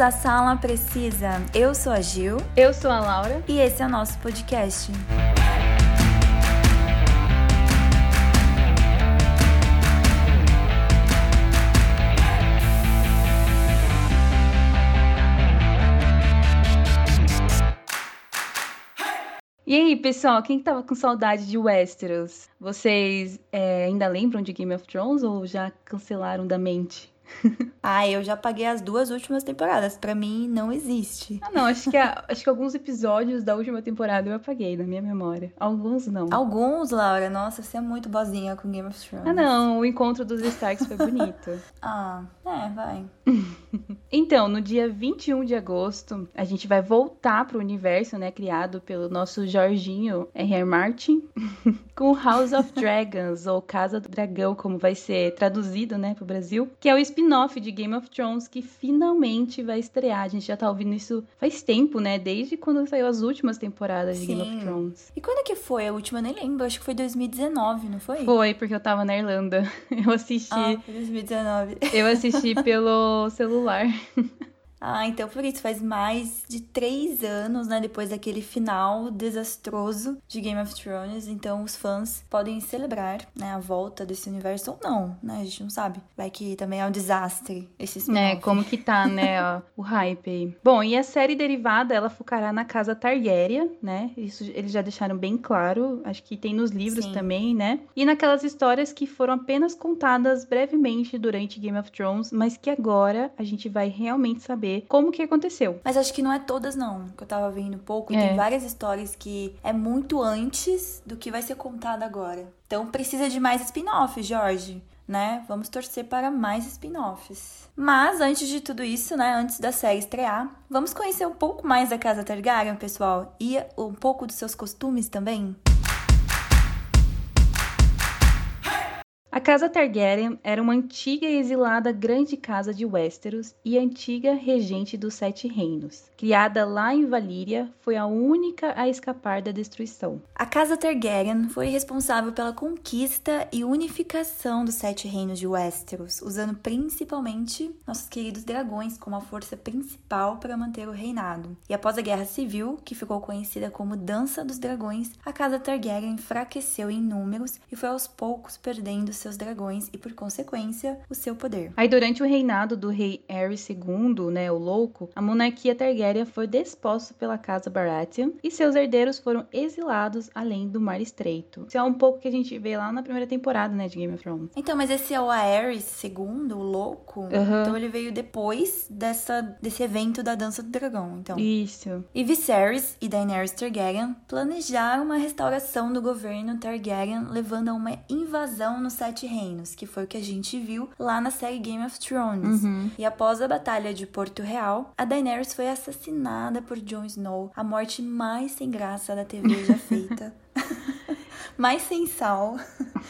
À Sala Precisa. Eu sou a Gil. Eu sou a Laura. E esse é o nosso podcast. E aí, pessoal, quem tava com saudade de Westeros? Vocês é, ainda lembram de Game of Thrones ou já cancelaram da mente? ah, eu já paguei as duas últimas temporadas. Para mim, não existe. Ah, não. Acho que, a, acho que alguns episódios da última temporada eu apaguei na minha memória. Alguns não. Alguns, Laura? Nossa, você é muito boazinha com Game of Thrones. Ah, não. O encontro dos Starks foi bonito. ah, é, vai. então, no dia 21 de agosto, a gente vai voltar pro universo, né? Criado pelo nosso Jorginho R.R. Martin. com House of Dragons, ou Casa do Dragão, como vai ser traduzido, né, pro Brasil. Que é o spin-off de Game of Thrones que finalmente vai estrear. A gente já tá ouvindo isso faz tempo, né? Desde quando saiu as últimas temporadas Sim. de Game of Thrones. E quando que foi a última? Eu nem lembro. Acho que foi 2019, não foi? Foi, porque eu tava na Irlanda. Eu assisti. Ah, foi 2019. Eu assisti pelo celular. Ah, então por isso faz mais de três anos, né? Depois daquele final desastroso de Game of Thrones. Então os fãs podem celebrar, né? A volta desse universo ou não, né? A gente não sabe. Vai que também é um desastre esse É, como que tá, né? ó, o hype aí. Bom, e a série derivada, ela focará na casa Targaryen, né? Isso eles já deixaram bem claro. Acho que tem nos livros Sim. também, né? E naquelas histórias que foram apenas contadas brevemente durante Game of Thrones, mas que agora a gente vai realmente saber como que aconteceu. Mas acho que não é todas, não. Que eu tava vendo um pouco. É. tem várias histórias que é muito antes do que vai ser contado agora. Então precisa de mais spin-offs, Jorge. Né? Vamos torcer para mais spin-offs. Mas antes de tudo isso, né? Antes da série estrear, vamos conhecer um pouco mais da Casa Targaryen, pessoal. E um pouco dos seus costumes também. A Casa Targaryen era uma antiga e exilada grande casa de Westeros e antiga regente dos Sete Reinos. Criada lá em Valíria, foi a única a escapar da destruição. A Casa Targaryen foi responsável pela conquista e unificação dos Sete Reinos de Westeros, usando principalmente nossos queridos dragões como a força principal para manter o reinado. E após a Guerra Civil, que ficou conhecida como Dança dos Dragões, a Casa Targaryen enfraqueceu em números e foi aos poucos perdendo seus dragões e, por consequência, o seu poder. Aí, durante o reinado do rei Aerys II, né, o Louco, a monarquia Targaryen foi desposta pela Casa Baratheon e seus herdeiros foram exilados além do Mar Estreito. Isso é um pouco que a gente vê lá na primeira temporada, né, de Game of Thrones. Então, mas esse é o Aerys II, o louco. Aham. Então ele veio depois dessa, desse evento da Dança do Dragão. Então. Isso. E Viserys e Daenerys Targaryen planejaram uma restauração do governo Targaryen, levando a uma invasão nos Sete Reinos, que foi o que a gente viu lá na série Game of Thrones. Uhum. E após a Batalha de Porto Real, a Daenerys foi assassinada por Jon Snow, a morte mais sem graça da TV já feita. mais sem sal.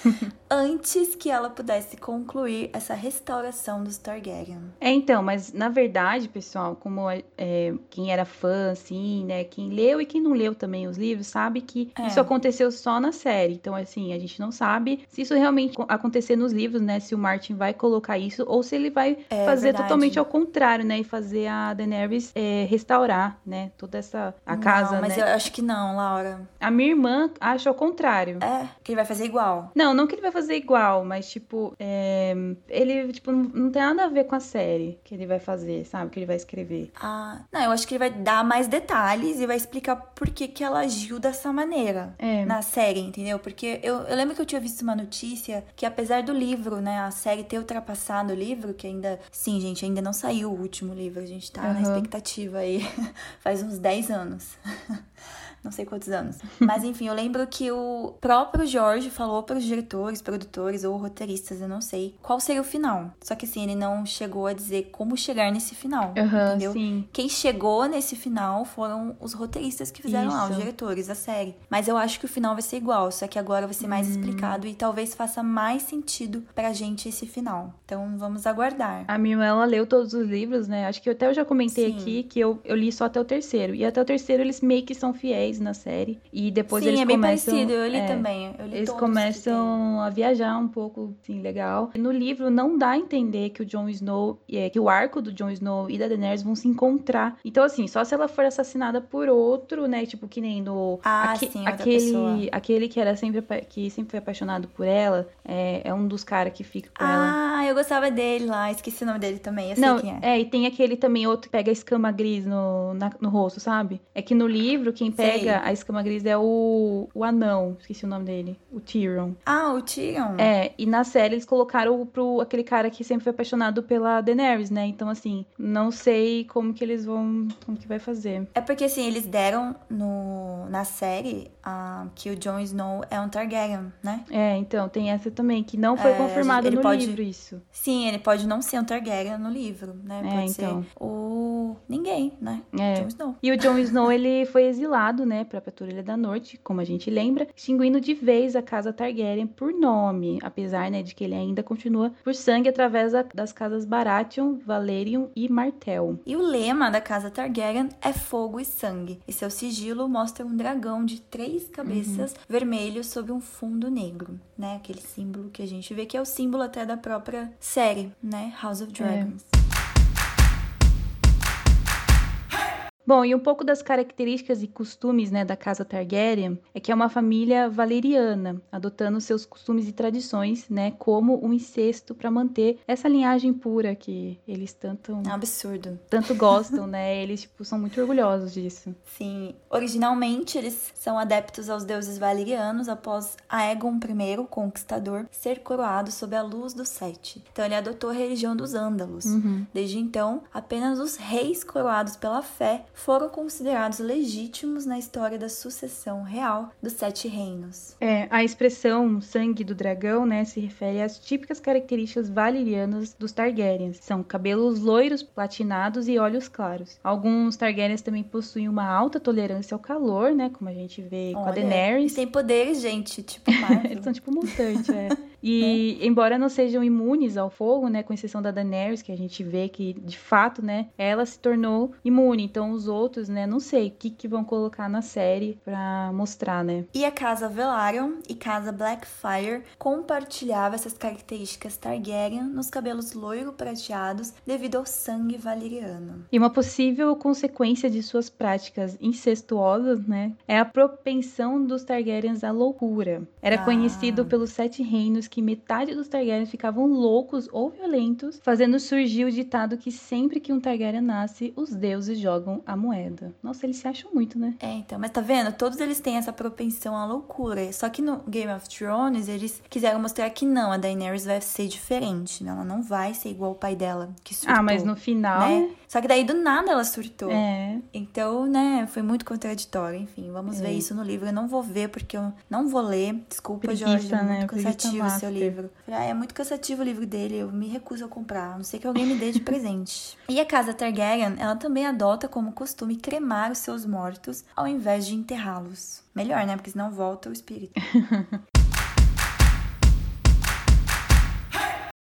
antes que ela pudesse concluir essa restauração dos Targaryen. É, então, mas na verdade, pessoal, como é, quem era fã, assim, né, quem leu e quem não leu também os livros, sabe que É. isso aconteceu só na série. Então, assim, a gente não sabe se isso realmente acontecer nos livros, né, se o Martin vai colocar isso ou se ele vai É fazer verdade. totalmente ao contrário, né, e fazer a Daenerys é, restaurar, né, toda essa a casa, não, mas né. eu acho que não, Laura. A minha irmã acha ao contrário. É, que ele vai fazer igual. Não, não que ele vai fazer igual, mas, tipo, é, ele, tipo, não, não tem nada a ver com a série que ele vai fazer, sabe? Que ele vai escrever. Ah, não, eu acho que ele vai dar mais detalhes e vai explicar por que, que ela agiu dessa maneira. É. Na série, entendeu? Porque eu, eu lembro que eu tinha visto uma notícia que apesar do livro, né, a série ter ultrapassado o livro, que ainda, sim, gente, ainda não saiu o último livro, a gente tá na Aham. expectativa aí faz uns 10 anos. Não sei quantos anos. Mas enfim, eu lembro que o próprio Jorge falou para os diretores, produtores ou roteiristas, eu não sei, qual seria o final. Só que assim, ele não chegou a dizer como chegar nesse final. Aham, entendeu? sim. Quem chegou nesse final foram os roteiristas que fizeram lá, os Isso. diretores da série. Mas eu acho que o final vai ser igual, só que agora vai ser Hum. mais explicado e talvez faça mais sentido pra gente esse final. Então vamos aguardar. A minha ela leu todos os livros, né? Acho que até eu já comentei Sim. aqui que eu, eu li só até o terceiro. E até o terceiro eles meio que são fiéis anéis na série. E depois Sim, eles é bem começam. parecido. Eu li é, também. Eu li Eles começam a viajar um pouco, assim, legal. No livro não dá a entender que o Jon Snow, é, que o arco do Jon Snow e da Daenerys vão se encontrar. Então, assim, só se ela for assassinada por outro, né? Tipo, que nem no. Ah, aque- sim, outra pessoa. aquele, aquele que era sempre que sempre foi apaixonado por ela, é, é um dos caras que fica com ela. Ah, eu gostava dele lá. Esqueci o nome dele também. Não, quem é. é, e tem aquele também outro que pega a escama gris no, na- no rosto, sabe? É que no livro, quem Sei. Pega a escama gris é o, o anão, esqueci o nome dele, o Tyrion. Ah, o Tyrion. É, e na série eles colocaram pro aquele cara que sempre foi apaixonado pela Daenerys, né? Então, assim, não sei como que eles vão. Como que vai fazer. É porque, assim, eles deram no, na série ah, que o Jon Snow é um Targaryen, né? É, então, tem essa também, que não foi É, confirmado ele no pode- livro isso. Sim, ele pode não ser um Targaryen no livro, né? É, Pode então. ser o... Ninguém, né? É. Jon Snow. E o Jon Snow, ele foi exilado, né, pra Patrulha da Norte, como a gente lembra, extinguindo de vez a casa Targaryen por nome, apesar, né, de que ele ainda continua por sangue através da- das casas Baratheon, Valerion e Martell. E o lema da casa Targaryen é fogo e sangue. E seu sigilo mostra um dragão de três cabeças Uhum. vermelho sobre um fundo negro, né? Aquele símbolo que a gente vê que é o símbolo até da própria série, né? House É. of Dragons. Bom, e um pouco das características e costumes, né, da casa Targaryen é que é uma família valeriana, adotando seus costumes e tradições, né, como o incesto para manter essa linhagem pura que eles tanto É um absurdo. tanto gostam, né? Eles tipo são muito orgulhosos disso. Sim, originalmente eles são adeptos aos deuses valerianos após Aegon I, conquistador, ser coroado sob a luz do Sete. Então ele adotou a religião dos Ândalos. Desde então, apenas os reis coroados pela fé foram considerados legítimos na história da sucessão real dos Sete Reinos. É, a expressão sangue do dragão, né, se refere às típicas características valerianas dos Targaryens. São cabelos loiros, platinados e olhos claros. Alguns Targaryens também possuem uma alta tolerância ao calor, né, como a gente vê com a Olha, Daenerys. E tem poderes, gente, tipo Marvel. Eles são tipo mutante, é. E embora não sejam imunes ao fogo, né, com exceção da Daenerys, que a gente vê que de fato, né, ela se tornou imune. Então os outros, né, não sei o que que vão colocar na série pra mostrar, né? E a casa Velaryon e casa Blackfyre compartilhavam essas características Targaryen nos cabelos loiro-prateados devido ao sangue valeriano. E uma possível consequência de suas práticas incestuosas, né, é a propensão dos Targaryens à loucura. Era Ah. conhecido pelos Sete Reinos que metade dos Targaryens ficavam loucos ou violentos, fazendo surgir o ditado que sempre que um Targaryen nasce, os deuses jogam a moeda. Nossa, eles se acham muito, né? É, então, mas tá vendo? Todos eles têm essa propensão à loucura. Só que no Game of Thrones, eles quiseram mostrar que não, a Daenerys vai ser diferente. né? Ela não vai ser igual o pai dela, que surtou. Ah, mas no final, né? Só que daí do nada ela surtou. é, Então, né, foi muito contraditório. Enfim, vamos É. ver isso no livro. Eu não vou ver porque eu não vou ler. Desculpa, Preguiça, Jorge, é né? muito Preguiça cansativo o seu master. livro. Falei, ah, é muito cansativo o livro dele, eu me recuso a comprar. A não sei que alguém me dê de presente. E a casa Targaryen, ela também adota como costume cremar os seus mortos ao invés de enterrá-los. Melhor, né? Porque senão volta o espírito.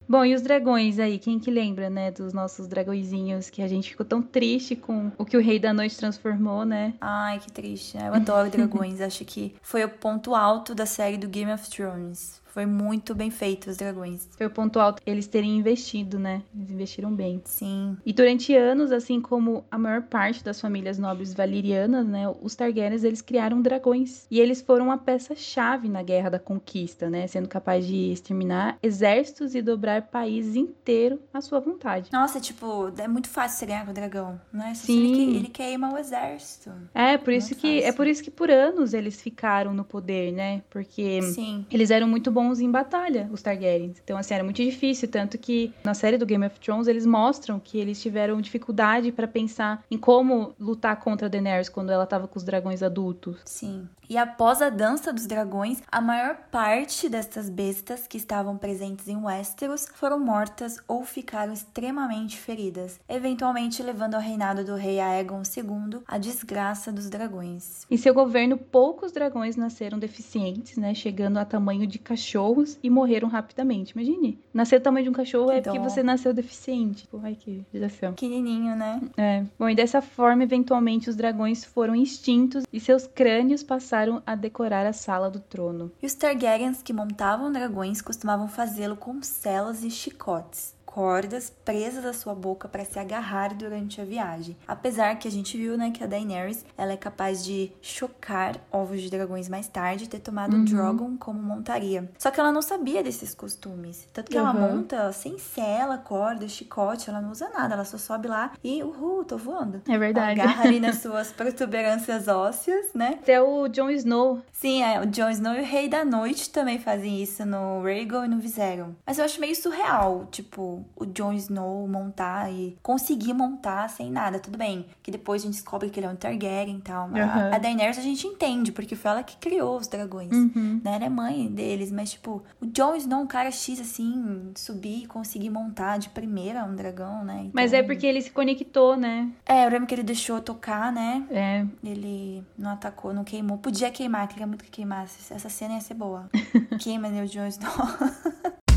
Bom, e os dragões aí? Quem que lembra, né, dos nossos dragõezinhos que a gente ficou tão triste com o que o Rei da Noite transformou, né? Ai, que triste. né? Eu adoro dragões. Acho que foi o ponto alto da série do Game of Thrones. Foi muito bem feito os dragões. Foi o ponto alto eles terem investido, né? Eles investiram bem. Sim. E durante anos, assim como a maior parte das famílias nobres valerianas, né, os Targaryens, eles criaram dragões. E eles foram uma peça-chave na Guerra da Conquista, né, sendo capaz de exterminar exércitos e dobrar países inteiros à sua vontade. Nossa, tipo, é muito fácil você ganhar com o dragão, né? Só Sim. Ele, ele queima o exército. É, por isso que é por isso que por anos eles ficaram no poder, né? Porque Sim. eles eram muito bons em batalha, os Targaryens. Então, assim, era muito difícil. Tanto que na série do Game of Thrones eles mostram que eles tiveram dificuldade pra pensar em como lutar contra a Daenerys quando ela tava com os dragões adultos. Sim. E após a dança dos dragões, a maior parte destas bestas que estavam presentes em Westeros foram mortas ou ficaram extremamente feridas, eventualmente levando ao reinado do rei Aegon II a desgraça dos dragões. Em seu governo, poucos dragões nasceram deficientes, né? Chegando a tamanho de cachorros e morreram rapidamente. Imagine. Nascer o tamanho de um cachorro é Dó. porque você nasceu deficiente. Tipo, ai que desafio. Pequenininho, né? É. Bom, e dessa forma, eventualmente, os dragões foram extintos e seus crânios passaram a decorar a sala do trono. E os Targaryens que montavam dragões costumavam fazê-lo com celas e chicotes. Cordas presas à sua boca para se agarrar durante a viagem. Apesar que a gente viu, né, que a Daenerys ela é capaz de chocar ovos de dragões mais tarde e ter tomado um Drogon como montaria. Só que ela não sabia desses costumes. Tanto que ela Uhum. monta sem cela, corda, chicote, ela não usa nada. Ela só sobe lá e, uhul, tô voando. É verdade. Agarra ali nas suas protuberâncias ósseas, né? Até o Jon Snow. Sim, é, o Jon Snow e o Rei da Noite também fazem isso no Rhaegal e no Viserion. Mas eu acho meio surreal, tipo, o Jon Snow montar e conseguir montar sem nada. Tudo bem, que depois a gente descobre que ele é um Targaryen e tal. mas Aham. A Daenerys a gente entende, porque foi ela que criou os dragões. Uhum. Né? Ela é mãe deles, mas tipo, o Jon Snow, um cara X assim, subir e conseguir montar de primeira um dragão, né? Mas Então- é porque ele se conectou, né? É, eu lembro que ele deixou tocar, né? É. Ele não atacou, não queimou. Podia queimar, queria muito que queimasse. Essa cena ia ser boa. Queima, né, o Jon Snow.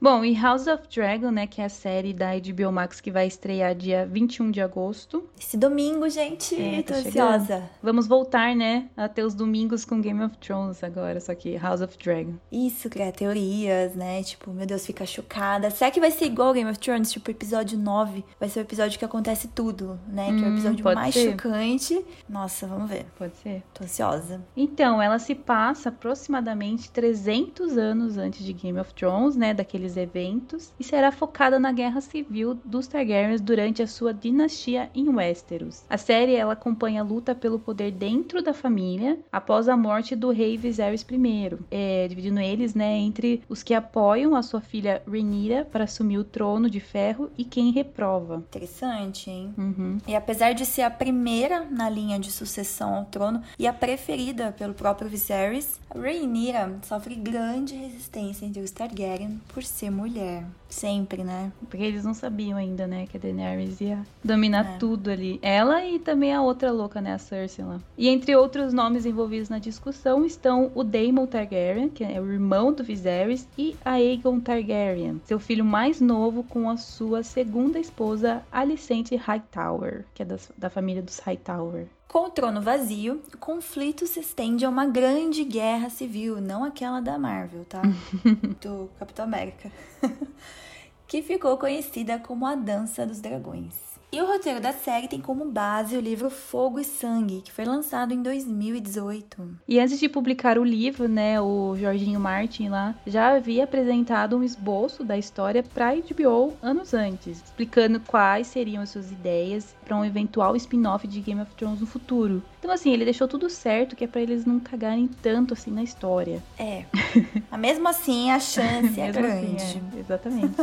Bom, e House of Dragon, né, que é a série da HBO Max que vai estrear dia 21 de agosto. Esse domingo, gente, É, tô tá chegando. ansiosa. Vamos voltar, né, a ter os domingos com Game of Thrones agora, só que House of Dragon. Isso, criar teorias, né? Tipo, meu Deus, fica chocada. Será que vai ser igual Game of Thrones? Tipo, episódio 9 vai ser o episódio que acontece tudo, né? que é o Hum, episódio mais ser. chocante. Nossa, vamos ver. Pode ser? Tô ansiosa. Então, ela se passa aproximadamente 300 anos antes de Game of Thrones, né, daqueles eventos, e será focada na guerra civil dos Targaryens durante a sua dinastia em Westeros. A série ela acompanha a luta pelo poder dentro da família após a morte do rei Viserys I, é, dividindo eles, né, entre os que apoiam a sua filha Rhaenyra para assumir o trono de ferro e quem reprova. Interessante, hein? Uhum. E apesar de ser a primeira na linha de sucessão ao trono e a preferida pelo próprio Viserys, Rhaenyra sofre grande resistência entre os Targaryen por ser mulher. Sempre, né? Porque eles não sabiam ainda, né, que a Daenerys ia dominar É. tudo ali. Ela e também a outra louca, né, a Cersei lá. E entre outros nomes envolvidos na discussão estão o Daemon Targaryen, que é o irmão do Viserys, e Aegon Targaryen, seu filho mais novo com a sua segunda esposa, Alicente Hightower, que é das- da família dos Hightower. Com o trono vazio, o conflito se estende a uma grande guerra civil, não aquela da Marvel, tá? Do Capitão América. que ficou conhecida como a Dança dos Dragões. E o roteiro da série tem como base o livro Fogo e Sangue, que foi lançado em 2018. E antes de publicar o livro, né, o Jorginho Martin lá já havia apresentado um esboço da história para HBO anos antes, explicando quais seriam as suas ideias para um eventual spin-off de Game of Thrones no futuro. Então assim, ele deixou tudo certo, que é para eles não cagarem tanto assim na história. É. Mas mesmo assim, a chance é Mesmo grande. assim, é, exatamente.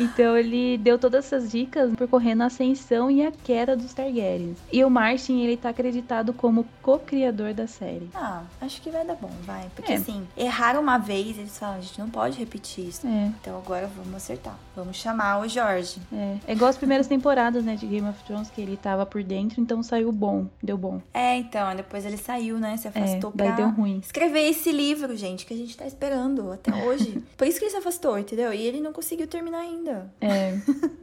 Então ele deu todas essas dicas percorrendo a ascensão e a queda dos Targaryens. E o Martin, ele tá acreditado como co-criador da série. Ah, acho que vai dar bom, vai. Porque É. assim, erraram uma vez, eles falam, a gente não pode repetir isso. É. Então agora vamos acertar. Vamos chamar o Jorge. É, é igual as primeiras temporadas, né, de Game of Thrones, que ele tava por dentro, então saiu bom, deu bom. É, então, depois ele saiu, né? Se É, afastou daí pra deu ruim. escrever esse livro, gente, que a gente tá esperando até hoje. Por isso que ele se afastou, entendeu? E ele não conseguiu terminar ainda. É,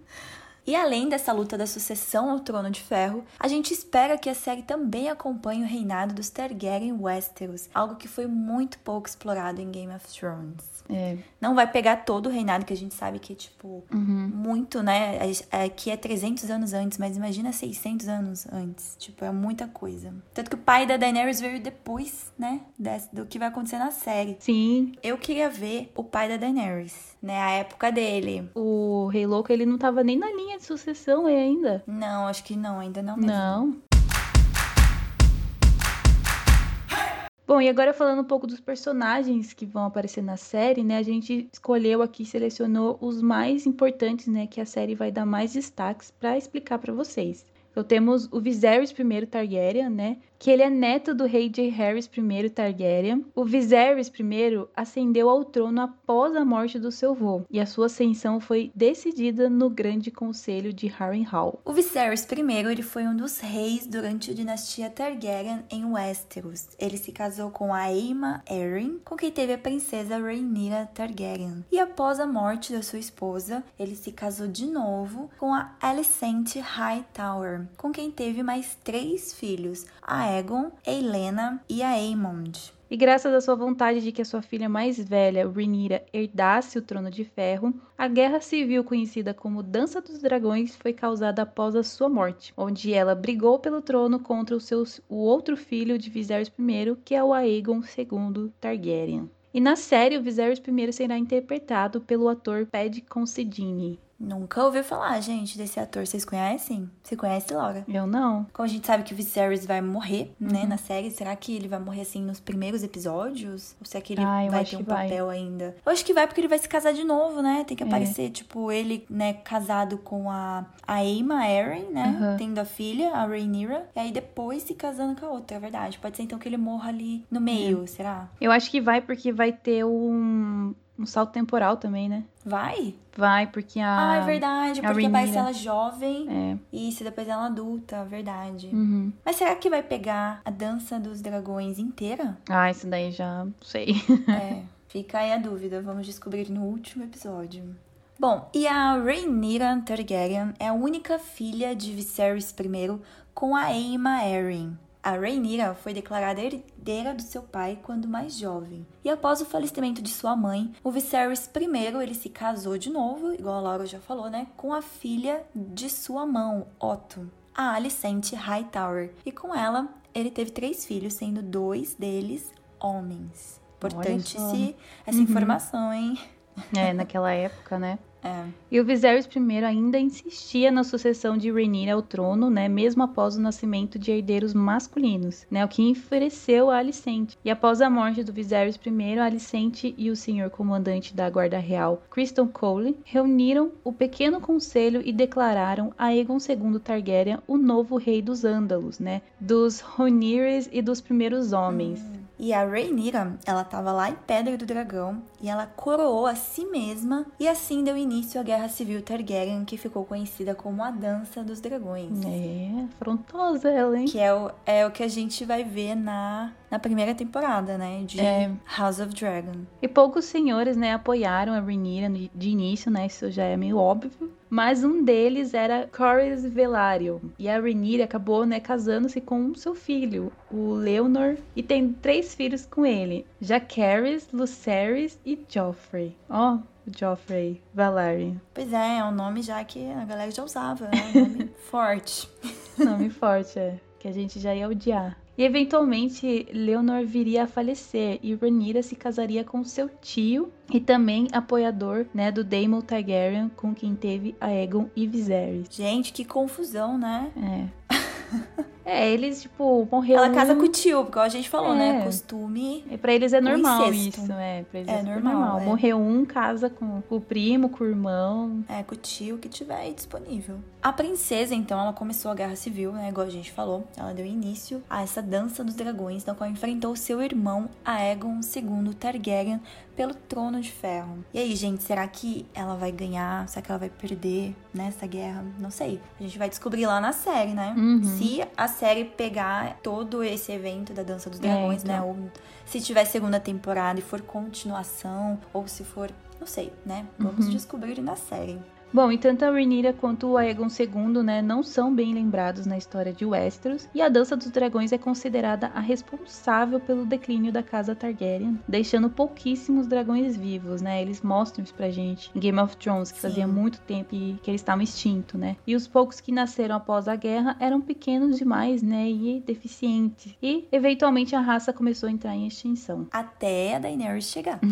E além dessa luta da sucessão ao Trono de Ferro, a gente espera que a série também acompanhe o reinado dos Targaryen Westeros, algo que foi muito pouco explorado em Game of Thrones. é. Não vai pegar todo o reinado, que a gente sabe que é, tipo, Uhum. muito, né? Aqui é 300 anos antes, mas imagina 600 anos antes. Tipo, é muita coisa. Tanto que o pai da Daenerys veio depois, né? do que vai acontecer na série. Sim, Eu queria ver o pai da Daenerys, né? A época dele. o Rei Louco, ele não tava nem na linha de sucessão aí ainda. Não, acho que não, ainda não mesmo. Não. Bom, e agora falando um pouco dos personagens que vão aparecer na série, né? A gente escolheu aqui, selecionou os mais importantes, né? Que a série vai dar mais destaques pra explicar pra vocês. Então temos o Viserys I Targaryen, né? Que ele é neto do rei Jaehaerys I Targaryen. O Viserys I ascendeu ao trono após a morte do seu avô, e a sua ascensão foi decidida no Grande Conselho de Harrenhal. O Viserys I ele foi um dos reis durante a dinastia Targaryen em Westeros. Ele se casou com a Aemma Arryn, com quem teve a princesa Rhaenyra Targaryen. E após a morte da sua esposa, ele se casou de novo com a Alicent Hightower, com quem teve mais três filhos, a Aegon, Helena e a Aemond. E graças à sua vontade de que a sua filha mais velha, Rhaenyra, herdasse o trono de ferro, a guerra civil conhecida como Dança dos Dragões foi causada após a sua morte, onde ela brigou pelo trono contra o, seu, o outro filho de Viserys I, que é o Aegon II Targaryen. E na série, o Viserys I será interpretado pelo ator Paddy Considine. Nunca ouviu falar, gente, desse ator. Vocês conhecem? Você conhece, Laura? Eu não. Como a gente sabe que o Viserys vai morrer, né, uhum. na série, será que ele vai morrer, assim, nos primeiros episódios? Ou será que ele ah, vai ter um papel vai. ainda? Eu acho que vai porque ele vai se casar de novo, né? Tem que é. aparecer, tipo, ele, né, casado com a, a Aemma Arryn, né? Uhum. Tendo a filha, a Rhaenyra. E aí depois se casando com a outra, é verdade. Pode ser, então, que ele morra ali no meio, é. será? Eu acho que vai porque vai ter um um salto temporal também, né? Vai? Vai, porque a. Ah, é verdade. Porque Rhaenyra... ser ela jovem. É. Isso, depois ela adulta, verdade. Uhum. Mas será que vai pegar a dança dos dragões inteira? Ah, isso daí já sei. é. Fica aí a dúvida. Vamos descobrir no último episódio. Bom, e a Rhaenyra Targaryen é a única filha de Viserys I com a Aemma Arryn. A Rhaenyra foi declarada herdeira do seu pai quando mais jovem. E após o falecimento de sua mãe, o Viserys I ele se casou de novo, igual a Laura já falou, né, com a filha de sua mão, Otto, a Alicent Hightower. E com ela, ele teve três filhos, sendo dois deles homens. Importante-se essa uhum. informação, hein? É, naquela época, né? É. E o Viserys I ainda insistia na sucessão de Rhaenyra ao trono, né, mesmo após o nascimento de herdeiros masculinos, né, o que enfureceu a Alicente. E após a morte do Viserys I, a Alicente e o senhor comandante da Guarda Real, Criston Cole, reuniram o pequeno conselho e declararam a Aegon II Targaryen o novo rei dos Ândalos, né, dos Rhaenyres e dos primeiros homens. Hum. E a Rhaenyra, ela estava lá em Pedra do Dragão e ela coroou a si mesma e assim deu início à Guerra Civil Targaryen, que ficou conhecida como a Dança dos Dragões. É, afrontosa ela, hein? Que é o, é o que a gente vai ver na, na primeira temporada, né, de é. House of Dragon. E poucos senhores, né, apoiaram a Rhaenyra de início, né, isso já é meio óbvio mas um deles era Corys Velaryon. E a Rhaenyra acabou, né, casando-se com seu filho, o Leonor, e tem três filhos com ele, Jacaerys, Lucerys e Joffrey. Ó, oh, Joffrey Velaryon. Pois é, é um nome já que a galera já usava, né? Um nome forte. nome forte, é. Que a gente já ia odiar. E eventualmente Leonor viria a falecer e Rhaenyra se casaria com seu tio e também apoiador, né, do Daemon Targaryen, com quem teve a Aegon e Viserys. Gente, que confusão, né? É. É, eles, tipo, morreram. Ela casa com o tio, porque a gente falou, né? é. né? Costume. E pra eles é normal isso, é. Pra eles é, é normal. normal. É. Morreu um, casa com o primo, com o irmão. É, com o tio que tiver aí disponível. A princesa, então, ela começou a guerra civil, né? Igual a gente falou. Ela deu início a essa dança dos dragões, na qual enfrentou seu irmão Aegon II Targaryen pelo trono de ferro. E aí, gente, será que ela vai ganhar? Será que ela vai perder nessa guerra? Não sei. A gente vai descobrir lá na série, né? Uhum. Se a série pegar todo esse evento da Dança dos Dragões, é, então. né? Ou se tiver segunda temporada e for continuação, ou se for. Não sei, né? Vamos uhum. descobrir na série. Bom, e tanto a Rhaenyra quanto o Aegon II, né, não são bem lembrados na história de Westeros, e a Dança dos Dragões é considerada a responsável pelo declínio da casa Targaryen, deixando pouquíssimos dragões vivos, né? Eles mostram isso pra gente em Game of Thrones, que Sim. fazia muito tempo que eles estavam extintos, né? E os poucos que nasceram após a guerra eram pequenos demais, né, e deficientes. E eventualmente a raça começou a entrar em extinção. Até a Daenerys chegar.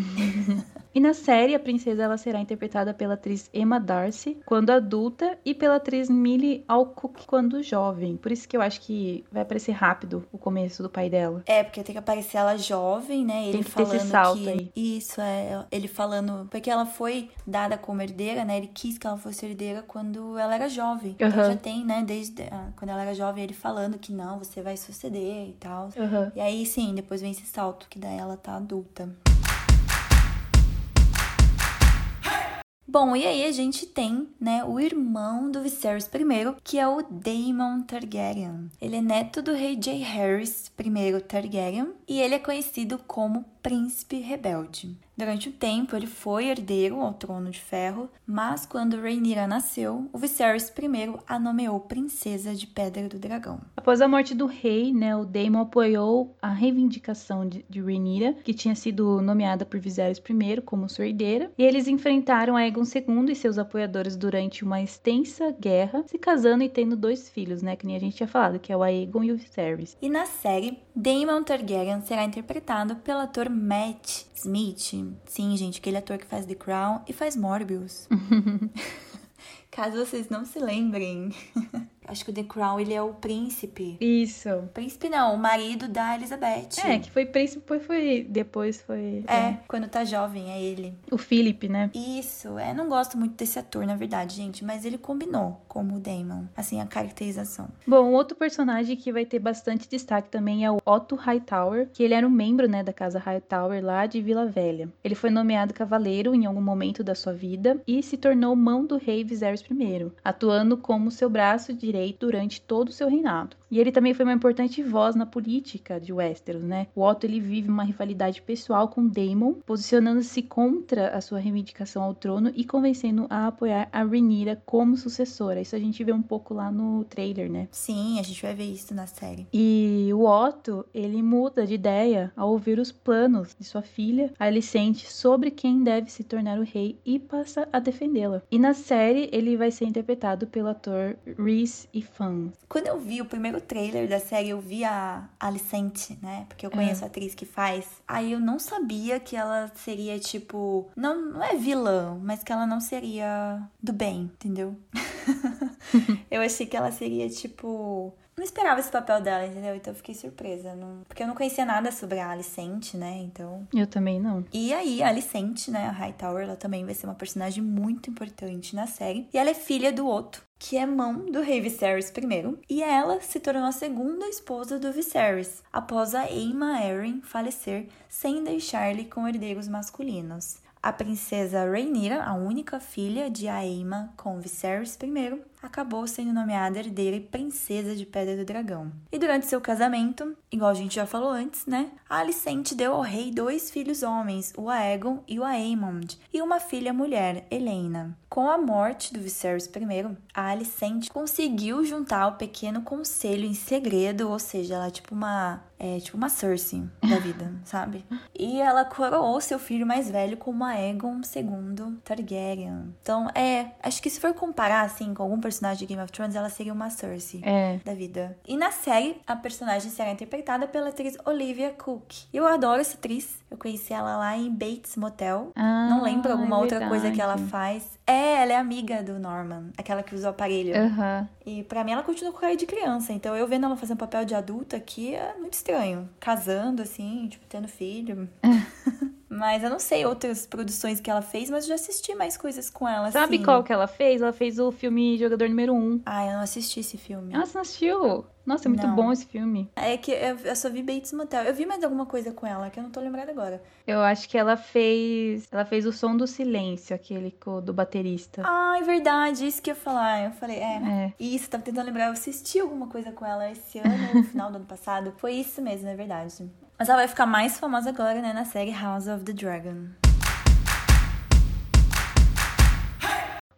e na série a princesa ela será interpretada pela atriz Emma Darcy Darcy quando adulta e pela atriz Millie Alcock quando jovem. Por isso que eu acho que vai aparecer rápido o começo do pai dela. É, porque tem que aparecer ela jovem, né? Ele Tem que ter falando esse salto que aí. isso é ele falando porque ela foi dada como herdeira, né? Ele quis que ela fosse herdeira quando ela era jovem. Então Aham. já tem, né? Desde ah, quando ela era jovem ele falando que não, você vai suceder e tal. Aham. E aí sim, depois vem esse salto que daí ela tá adulta. Bom, e aí a gente tem, né, o irmão do Viserys I, que é o Daemon Targaryen. Ele é neto do rei Jaehaerys I Targaryen e ele é conhecido como Príncipe Rebelde. Durante um tempo, ele foi herdeiro ao trono de ferro, mas quando Rhaenyra nasceu, o Viserys I a nomeou princesa de Pedra do Dragão. Após a morte do rei, né, o Daemon apoiou a reivindicação de, de Rhaenyra, que tinha sido nomeada por Viserys I como sua herdeira, e eles enfrentaram Aegon II e seus apoiadores durante uma extensa guerra, se casando e tendo dois filhos, né, que nem a gente tinha falado, que é o Aegon e o Viserys. E na série, Daemon Targaryen será interpretado pelo ator Matt Smith. Sim, gente, aquele ator que faz The Crown e faz Morbius. Caso vocês não se lembrem, acho que o The Crown ele é o príncipe. Isso. Príncipe não, o marido da Elizabeth. É, que foi príncipe, depois foi, depois foi É, quando tá jovem, é ele. o Philip, né? Isso, é, não gosto muito desse ator, na verdade, gente, mas ele combinou como o Daemon, assim, a caracterização. Bom, outro personagem que vai ter bastante destaque também é o Otto Hightower, que ele era um membro, né, da casa Hightower lá de Vila Velha. Ele foi nomeado cavaleiro em algum momento da sua vida e se tornou mão do rei Viserys I, atuando como seu braço direito durante todo o seu reinado. E ele também foi uma importante voz na política de Westeros, né? O Otto ele vive uma rivalidade pessoal com Daemon, posicionando-se contra a sua reivindicação ao trono e convencendo a apoiar a Rhaenyra como sucessora. Isso a gente vê um pouco lá no trailer, né? Sim, a gente vai ver isso na série. E o Otto, ele muda de ideia ao ouvir os planos de sua filha, Alicente, sobre quem deve se tornar o rei e passa a defendê-la. E na série, ele vai ser interpretado pelo ator Reese Ifan. Quando eu vi o primeiro trailer da série, eu vi a Alicente, né? Porque eu conheço a atriz que faz. Aí eu não sabia que ela seria, tipo. Não, não é vilã, mas que ela não seria do bem, entendeu? eu achei que ela seria, tipo. Não esperava esse papel dela, entendeu? Então eu fiquei surpresa. Não... Porque eu não conhecia nada sobre a Alicente, né? Então. Eu também não. E aí, a Alicente, né, a Hightower, ela também vai ser uma personagem muito importante na série. E ela é filha do Otto, que é mão do rei Viserys I, e ela se tornou a segunda esposa do Viserys, após a Aemma Arryn falecer sem deixar-lhe com herdeiros masculinos. A princesa Rhaenyra, a única filha de Aemma com Viserys I, acabou sendo nomeada herdeira e princesa de Pedra do Dragão. E durante seu casamento, igual a gente já falou antes, né? A Alicente deu ao rei dois filhos homens, o Aegon e o Aemond, e uma filha mulher, Helena. Com a morte do Viserys I, a Alicente conseguiu juntar o pequeno conselho em segredo, ou seja, ela é tipo uma é tipo uma Cersei da vida, sabe? E ela coroou seu filho mais velho como Aegon II Targaryen. Então, é, acho que se for comparar assim com algum personagem de Game of Thrones, ela seria uma Cersei É. da vida. E na série, a personagem será interpretada pela atriz Olivia Cook. Eu adoro essa atriz. Eu conheci ela lá em Bates Motel. Ah, Não lembro alguma é outra coisa que ela faz. É, ela é amiga do Norman, aquela que usa o aparelho. Aham. E pra mim ela continua com cara de criança. Então eu vendo ela fazer um papel de adulta aqui é muito estranho. Casando, assim, tipo, tendo filho. mas eu não sei outras produções que ela fez, mas eu já assisti mais coisas com ela, Sabe assim. qual que ela fez? Ela fez o filme Jogador Número 1. Ah, eu não assisti esse filme. Ah, você não assistiu? Nossa, é muito Não. bom esse filme. É que eu, eu só vi Bates Motel. Eu vi mais alguma coisa com ela, que eu não tô lembrada agora. Eu acho que ela fez. Ela fez o som do silêncio, aquele do baterista. Ah, é verdade, isso que eu ia falar. Eu falei, é. É. Isso, tava tentando lembrar. Eu assisti alguma coisa com ela esse ano, no final do ano passado. Foi isso mesmo, é verdade. Mas ela vai ficar mais famosa agora, né, na série House of the Dragon.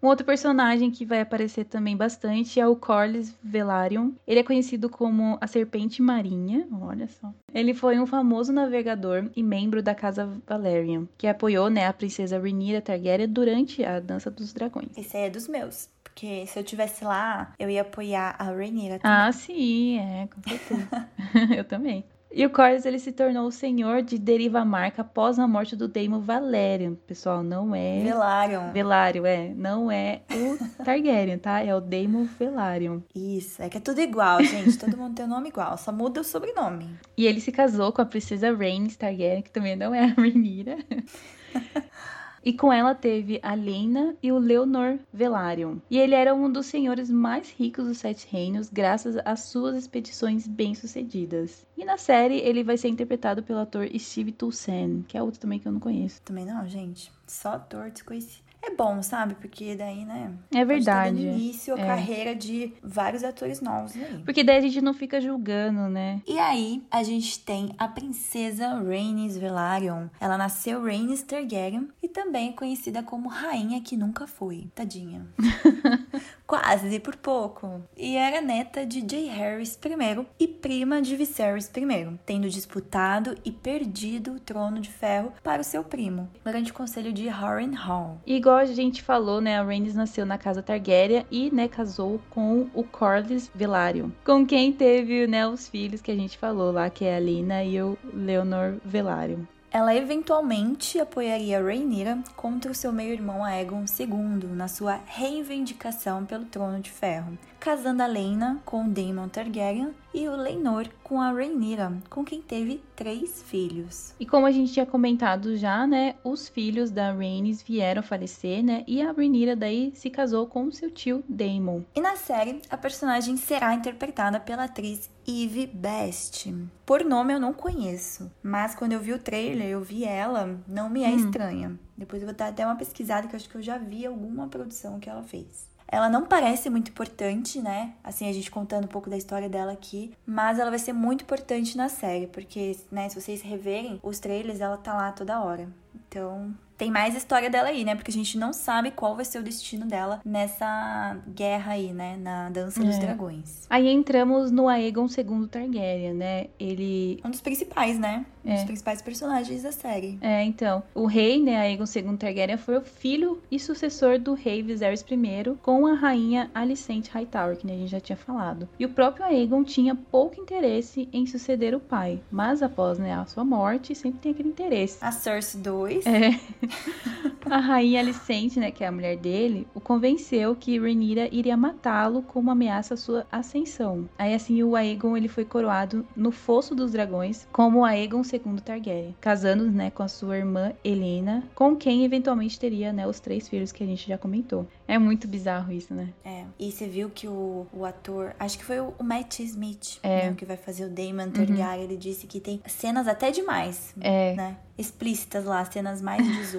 Um outro personagem que vai aparecer também bastante é o Corlys Velaryon. Ele é conhecido como a Serpente Marinha, olha só. Ele foi um famoso navegador e membro da Casa Valerian, que apoiou né, a princesa Rhaenyra Targaryen durante a Dança dos Dragões. Esse aí é dos meus. Porque se eu tivesse lá, eu ia apoiar a Rhaenyra também. Ah, sim, é, com certeza. Eu também. E o Corlys ele se tornou o senhor de Deriva Marca após a morte do Daemon Valerian. Pessoal, não é Velaryon. Velaryon, é, não é o Targaryen, tá? É o Daemon Velaryon. Isso, é que é tudo igual, gente. Todo mundo tem o um nome igual, só muda o sobrenome. E ele se casou com a princesa Rhaenys Targaryen, que também não é a Rhaenyra. E com ela teve a Lena e o Leonor Velaryon. E ele era um dos senhores mais ricos dos Sete Reinos, graças às suas expedições bem-sucedidas. E na série ele vai ser interpretado pelo ator Steve Toussaint, que é outro também que eu não conheço. Também não, gente. Só ator desconhecido. É bom, sabe? Porque daí, né? É verdade. Pode início a é. carreira de vários atores novos aí. Porque daí a gente não fica julgando, né? E aí, a gente tem a princesa Rhaenys Velaryon. Ela nasceu Rhaenys Targaryen e também é conhecida como Rainha que Nunca Foi. Tadinha. Quase, por pouco. E era neta de Jay Harris I e prima de Viserys I, tendo disputado e perdido o trono de ferro para o seu primo, durante o conselho de Harrenhal. Igual a gente falou, né, a Rhaenys nasceu na casa Targaryen e, né, casou com o Corlys Velaryon, com quem teve, né, os filhos que a gente falou lá, que é a Lina e o Leonor Velaryon. Ela eventualmente apoiaria Rhaenyra contra o seu meio-irmão Aegon II na sua reivindicação pelo Trono de Ferro, casando a Lena com Daemon Targaryen e o Leinor com a Rhaenyra, com quem teve três filhos. E como a gente tinha comentado já, né, os filhos da Rhaenys vieram falecer, né, e a Rhaenyra daí se casou com seu tio Daemon. E na série, a personagem será interpretada pela atriz Eve Best. Por nome eu não conheço, mas quando eu vi o trailer, eu vi ela, não me é hum. estranha. Depois eu vou dar até uma pesquisada que eu acho que eu já vi alguma produção que ela fez. Ela não parece muito importante, né? Assim, a gente contando um pouco da história dela aqui, mas ela vai ser muito importante na série, porque, né, se vocês reverem os trailers, ela tá lá toda hora. Então, tem mais história dela aí, né? Porque a gente não sabe qual vai ser o destino dela nessa guerra aí, né? Na Dança dos é. Dragões. Aí entramos no Aegon II Targaryen, né? Ele. Um dos principais, né? Um é. dos principais personagens da série. É, então. O rei, né? Aegon II Targaryen foi o filho e sucessor do rei Viserys I com a rainha Alicente Hightower, que né, a gente já tinha falado. E o próprio Aegon tinha pouco interesse em suceder o pai. Mas após né, a sua morte, sempre tem aquele interesse. A Cersei 2. É. a rainha Alicente, né, que é a mulher dele, o convenceu que Rhaenyra iria matá-lo como ameaça à sua ascensão. Aí assim o Aegon ele foi coroado no Fosso dos Dragões como Aegon II Targaryen, casando, né, com a sua irmã Helena, com quem eventualmente teria, né, os três filhos que a gente já comentou. É muito bizarro isso, né? É. E você viu que o, o ator, acho que foi o, Matt Smith, é. né, que vai fazer o Daemon Targaryen, uhum. ele disse que tem cenas até demais, é. né? Explícitas lá, cenas mais 18.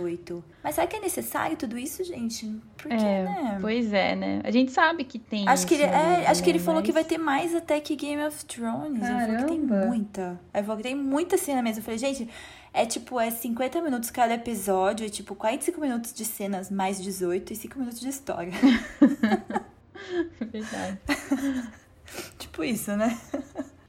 Mas será que é necessário tudo isso, gente? Porque, é, né? Pois é, né? A gente sabe que tem. Acho que ele, é, acho que ele falou que vai ter mais até que Game of Thrones. Caramba. Ele falou que tem muita. Ele falou que tem muita cena mesmo. Eu falei, gente, é tipo, é 50 minutos cada episódio, é tipo 45 minutos de cenas mais 18 e 5 minutos de história. Verdade. tipo isso, né?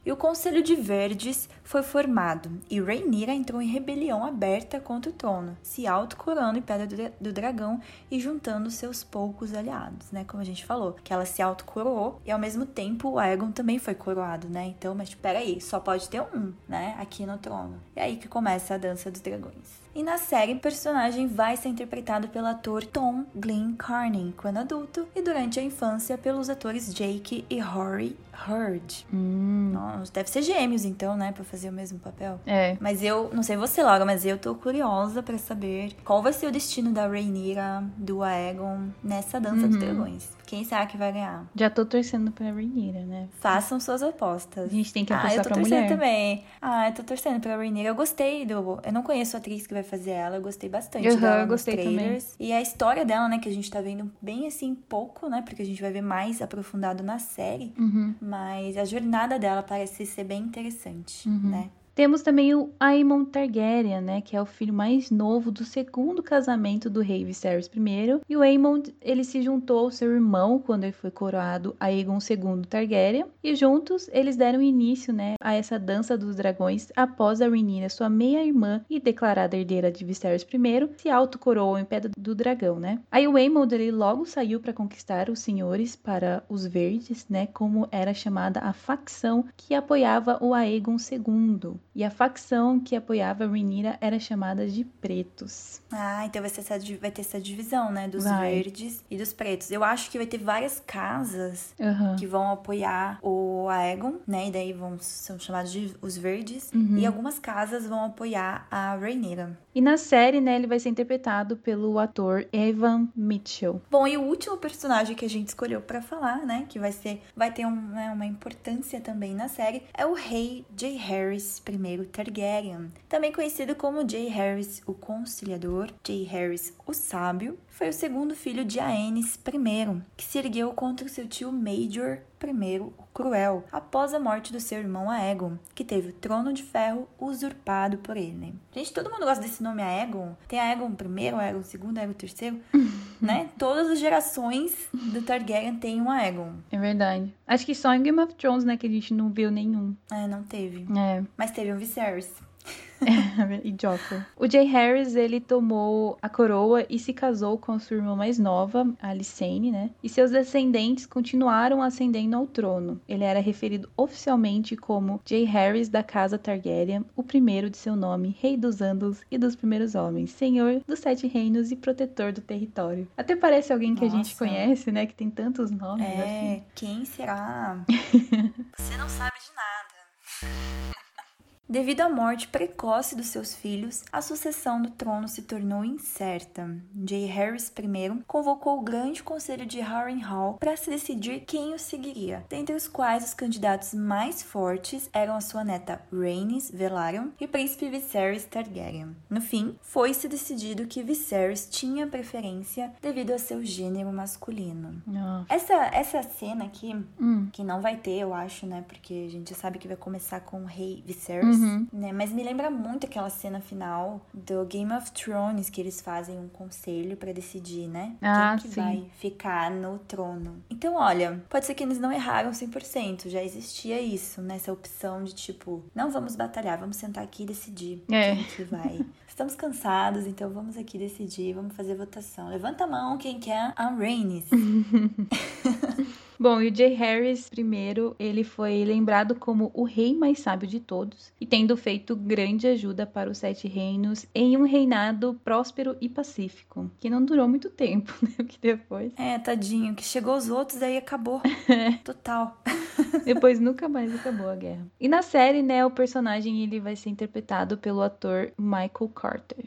E o Conselho de Verdes foi formado e Rhaenyra entrou em rebelião aberta contra o trono, se autocorando em Pedra do Dragão e juntando seus poucos aliados, né? Como a gente falou, que ela se autocoroou e ao mesmo tempo o Aegon também foi coroado, né? Então, mas peraí, só pode ter um, né? Aqui no trono. E aí que começa a Dança dos Dragões. E na série, o personagem vai ser interpretado pelo ator Tom Glyn Carney quando adulto e durante a infância pelos atores Jake e Rory Hurd. Hum. Nossa, deve ser gêmeos então, né, para fazer o mesmo papel. É. Mas eu, não sei você, Laura, mas eu tô curiosa para saber qual vai ser o destino da Rhaenyra, do Aegon nessa dança uhum. dos dragões. Quem será que vai ganhar? Já tô torcendo pra Rhaenyra, né? Façam suas apostas. A gente tem que apostar ah, eu tô torcendo mulher. também. Ah, eu tô torcendo pra Rhaenyra. Eu gostei do... Eu não conheço a atriz que vai fazer ela. Eu gostei bastante uhum, dela eu gostei trailers. Também. E a história dela, né, que a gente tá vendo bem, assim, pouco, né? Porque a gente vai ver mais aprofundado na série. Uhum. Mas a jornada dela parece ser bem interessante, uhum. né? Temos também o Aemon Targaryen, né, que é o filho mais novo do segundo casamento do rei Viserys I. E o Aemon, ele se juntou ao seu irmão quando ele foi coroado Aegon II Targaryen. E juntos eles deram início, né, a essa dança dos dragões após a Rhaenyra, sua meia-irmã e declarada herdeira de Viserys I, se autocoroou em Pedra do Dragão, né? Aí o Aemon, ele logo saiu para conquistar os senhores para os Verdes, né, como era chamada a facção que apoiava o Aegon II. E a facção que apoiava a Rhaenyra era chamada de Pretos. Ah, então vai, ser essa, vai ter essa divisão, né? Dos vai. verdes e dos pretos. Eu acho que vai ter várias casas uhum. que vão apoiar o Aegon, né? E daí vão são chamados de os verdes. Uhum. E algumas casas vão apoiar a Rhaenyra. E na série, né, ele vai ser interpretado pelo ator Evan Mitchell. Bom, e o último personagem que a gente escolheu para falar, né, que vai ser, vai ter um, né, uma importância também na série, é o rei Jay Harris I Targaryen, também conhecido como Jay Harris o Conciliador, Jay Harris o Sábio, foi o segundo filho de Aenys I, que se ergueu contra seu tio Major I o Cruel, após a morte do seu irmão Aegon, que teve o trono de ferro usurpado por ele. Gente, todo mundo gosta desse nome Aegon. Tem Aegon I, Aegon II, Aegon III, né? Todas as gerações do Targaryen têm um Aegon. É verdade. Acho que só em Game of Thrones, né, que a gente não viu nenhum. É, não teve. É. Mas teve um Viserys. e Joffrey. O Jay Harris, ele tomou a coroa e se casou com a sua irmã mais nova, a Alicene, né? E seus descendentes continuaram ascendendo ao trono. Ele era referido oficialmente como Jay Harris da Casa Targaryen, o primeiro de seu nome, Rei dos Andos e dos Primeiros Homens, Senhor dos Sete Reinos e Protetor do Território. Até parece alguém que Nossa. a gente conhece, né? Que tem tantos nomes. É, assim. quem será? Você não sabe de nada. Devido à morte precoce dos seus filhos, a sucessão do trono se tornou incerta. Jay Harris I convocou o grande conselho de Harrenhal para se decidir quem o seguiria, dentre os quais os candidatos mais fortes eram a sua neta Rhaenys Velaryon e o príncipe Viserys Targaryen. No fim, foi-se decidido que Viserys tinha preferência devido a seu gênero masculino. Essa, essa cena aqui, hum. que não vai ter, eu acho, né? Porque a gente já sabe que vai começar com o rei Viserys. Uhum. Né? Mas me lembra muito aquela cena final do Game of Thrones, que eles fazem um conselho para decidir, né? Ah, Quem que sim. vai ficar no trono. Então, olha, pode ser que eles não erraram 100%. Já existia isso, nessa né? opção de tipo, não vamos batalhar, vamos sentar aqui e decidir é. quem que vai. Estamos cansados, então vamos aqui decidir, vamos fazer votação. Levanta a mão quem quer a Rhaenys. Bom, e o Jay Harris, primeiro, ele foi lembrado como o rei mais sábio de todos e tendo feito grande ajuda para os Sete Reinos em um reinado próspero e pacífico, que não durou muito tempo, né? Que depois. É, tadinho, que chegou os outros aí acabou. Total. depois nunca mais acabou a guerra. E na série, né, o personagem ele vai ser interpretado pelo ator Michael Carter.